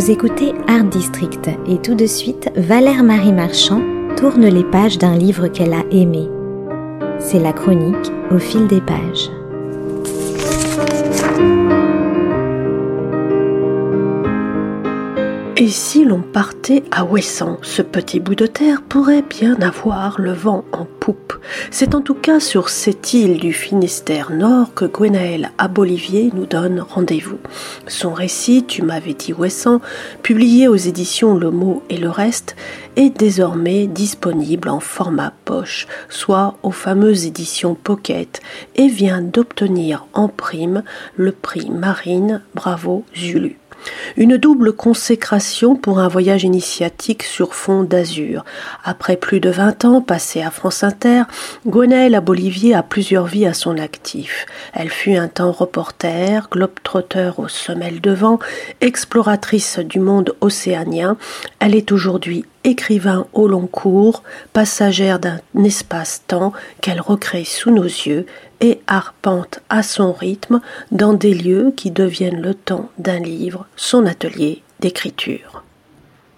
Vous écoutez Art District et tout de suite, Valère Marie Marchand tourne les pages d'un livre qu'elle a aimé. C'est la chronique au fil des pages. Et si l'on partait à Ouessant, ce petit bout de terre pourrait bien avoir le vent en poupe. C'est en tout cas sur cette île du Finistère Nord que Gwenaël Abolivier nous donne rendez-vous. Son récit, Tu m'avais dit Ouessant, publié aux éditions Le Mot et le Reste, est désormais disponible en format poche, soit aux fameuses éditions Pocket, et vient d'obtenir en prime le prix Marine Bravo Zulu. Une double consécration pour un voyage initiatique sur fond d'azur. Après plus de vingt ans passés à France Inter, Gwenaëlle à Bolivier a plusieurs vies à son actif. Elle fut un temps reporter, globe-trotteur aux semelles de vent, exploratrice du monde océanien. Elle est aujourd'hui écrivain au long cours, passagère d'un espace-temps qu'elle recrée sous nos yeux et arpente à son rythme dans des lieux qui deviennent le temps d'un livre, son atelier d'écriture.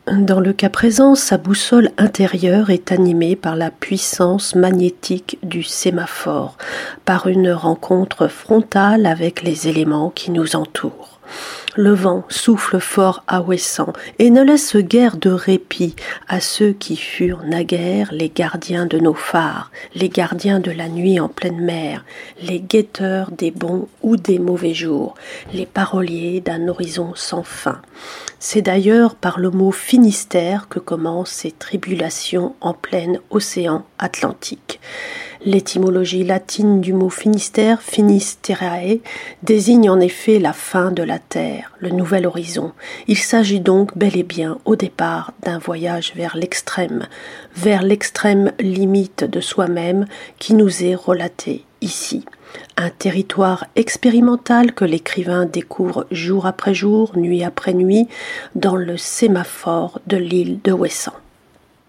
Dans le cas présent, sa boussole intérieure est animée par la puissance magnétique du sémaphore, par une rencontre frontale avec les éléments qui nous entourent. Le vent souffle fort à Ouessant et ne laisse guère de répit à ceux qui furent naguère les gardiens de nos phares, les gardiens de la nuit en pleine mer, les guetteurs des bons ou des mauvais jours, les paroliers d'un horizon sans fin. C'est d'ailleurs par le mot Finistère que commencent ces tribulations en plein océan Atlantique. L'étymologie latine du mot Finistère, Finisterae, désigne en effet la fin de la terre, le nouvel horizon. Il s'agit donc bel et bien au départ d'un voyage vers l'extrême, vers l'extrême limite de soi-même qui nous est relaté ici. Un territoire expérimental que l'écrivain découvre jour après jour, nuit après nuit, dans le sémaphore de l'île de Ouessant.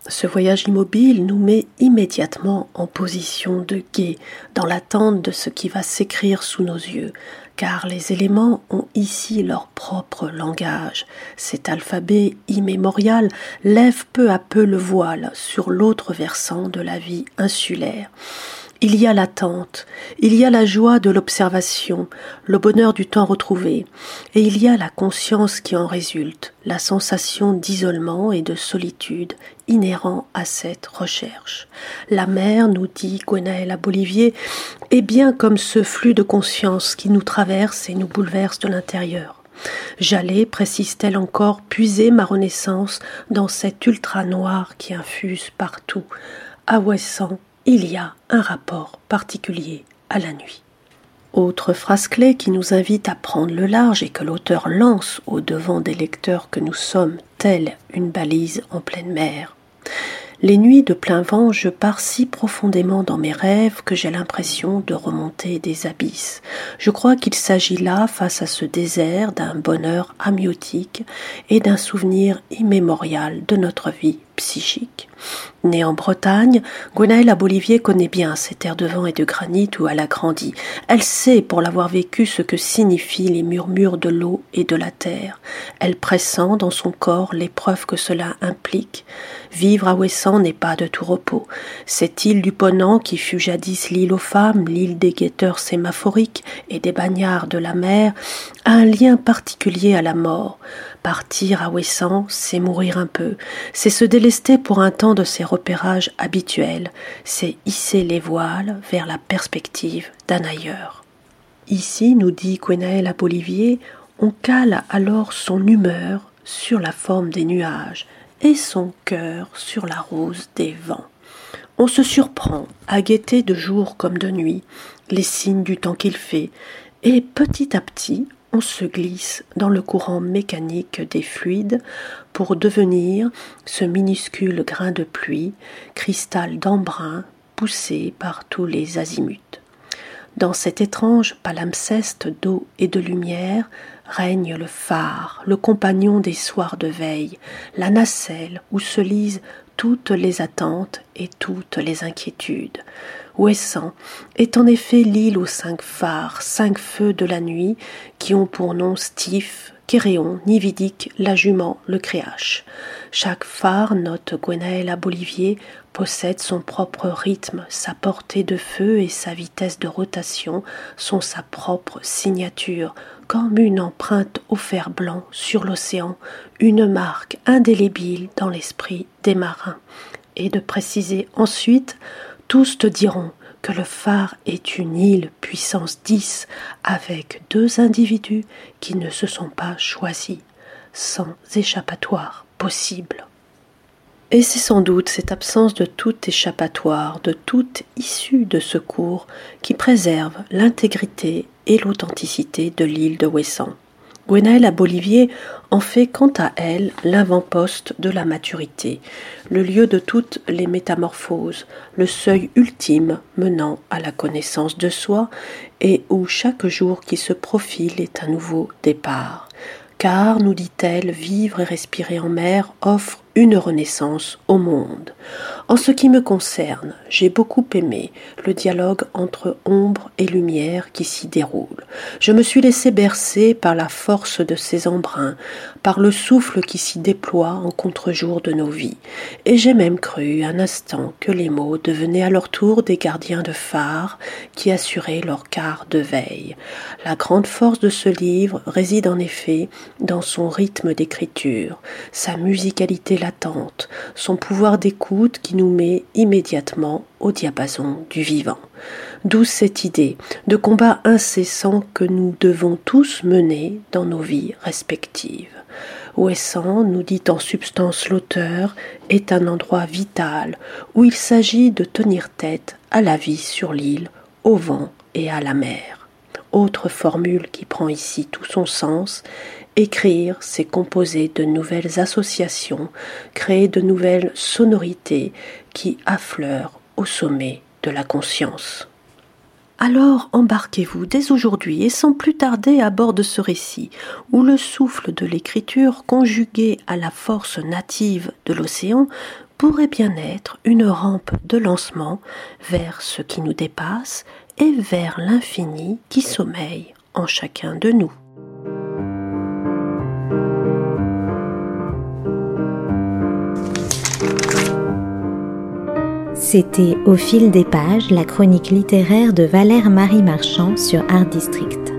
Ce voyage immobile nous met immédiatement en position de guet, dans l'attente de ce qui va s'écrire sous nos yeux, car les éléments ont ici leur propre langage. Cet alphabet immémorial lève peu à peu le voile sur l'autre versant de la vie insulaire. Il y a l'attente, il y a la joie de l'observation, le bonheur du temps retrouvé, et il y a la conscience qui en résulte, la sensation d'isolement et de solitude inhérent à cette recherche. La mer, nous dit Gwenaël Bolivier, est bien comme ce flux de conscience qui nous traverse et nous bouleverse de l'intérieur. J'allais, précise-t-elle encore, puiser ma renaissance dans cet ultra noir qui infuse partout, il y a un rapport particulier à la nuit. Autre phrase clé qui nous invite à prendre le large et que l'auteur lance au devant des lecteurs que nous sommes, telle une balise en pleine mer. Les nuits de plein vent, je pars si profondément dans mes rêves que j'ai l'impression de remonter des abysses. Je crois qu'il s'agit là, face à ce désert, d'un bonheur amiotique et d'un souvenir immémorial de notre vie psychique. Née en Bretagne, Gwenaëlle Bolivier connaît bien ces terres de vent et de granit où elle a grandi. Elle sait, pour l'avoir vécu, ce que signifient les murmures de l'eau et de la terre. Elle pressent dans son corps l'épreuve que cela implique. Vivre à Ouessant n'est pas de tout repos. Cette île du Ponant, qui fut jadis l'île aux femmes, l'île des guetteurs sémaphoriques et des bagnards de la mer, a un lien particulier à la mort. Partir à Ouessant, c'est mourir un peu, c'est se délester pour un temps de ses repérages habituels, c'est hisser les voiles vers la perspective d'un ailleurs. Ici, nous dit Gwenaël à Bolivier, on cale alors son humeur sur la forme des nuages et son cœur sur la rose des vents. On se surprend à guetter de jour comme de nuit les signes du temps qu'il fait, et petit à petit on se glisse dans le courant mécanique des fluides pour devenir ce minuscule grain de pluie, cristal d'embrun poussé par tous les azimuts. Dans cet étrange palimpseste d'eau et de lumière règne le phare, le compagnon des soirs de veille, la nacelle où se lisent toutes les attentes et toutes les inquiétudes. Ouessant est en effet l'île aux cinq phares, cinq feux de la nuit, qui ont pour nom Stif, Kéréon, Nividique, la jument, le créache. Chaque phare, note Gwenaël à Bolivier, possède son propre rythme, sa portée de feu et sa vitesse de rotation sont sa propre signature, comme une empreinte au fer blanc sur l'océan, une marque indélébile dans l'esprit des marins. Et de préciser ensuite, tous te diront que le phare est une île puissance 10 avec deux individus qui ne se sont pas choisis, sans échappatoire possible. Et c'est sans doute cette absence de tout échappatoire, de toute issue de secours qui préserve l'intégrité et l'authenticité de l'île de Ouessant. Gwenaëlle à Bolivier en fait quant à elle l'avant-poste de la maturité, le lieu de toutes les métamorphoses, le seuil ultime menant à la connaissance de soi et où chaque jour qui se profile est un nouveau départ. Car, nous dit-elle, vivre et respirer en mer offre une renaissance au monde. En ce qui me concerne, j'ai beaucoup aimé le dialogue entre ombre et lumière qui s'y déroule. Je me suis laissé bercer par la force de ces embruns, par le souffle qui s'y déploie en contre-jour de nos vies, et j'ai même cru un instant que les mots devenaient à leur tour des gardiens de phare qui assuraient leur quart de veille. La grande force de ce livre réside en effet dans son rythme d'écriture, sa musicalité latente, son pouvoir d'écoute qui nous met immédiatement au diapason du vivant. D'où cette idée de combat incessant que nous devons tous mener dans nos vies respectives. Ouessant, nous dit en substance l'auteur, est un endroit vital où il s'agit de tenir tête à la vie sur l'île, au vent et à la mer. Autre formule qui prend ici tout son sens Écrire, c'est composer de nouvelles associations, créer de nouvelles sonorités qui affleurent au sommet de la conscience. Alors embarquez-vous dès aujourd'hui et sans plus tarder à bord de ce récit, où le souffle de l'écriture conjugué à la force native de l'océan pourrait bien être une rampe de lancement vers ce qui nous dépasse et vers l'infini qui sommeille en chacun de nous. C'était Au fil des pages, la chronique littéraire de Valère Marie Marchand sur Art District.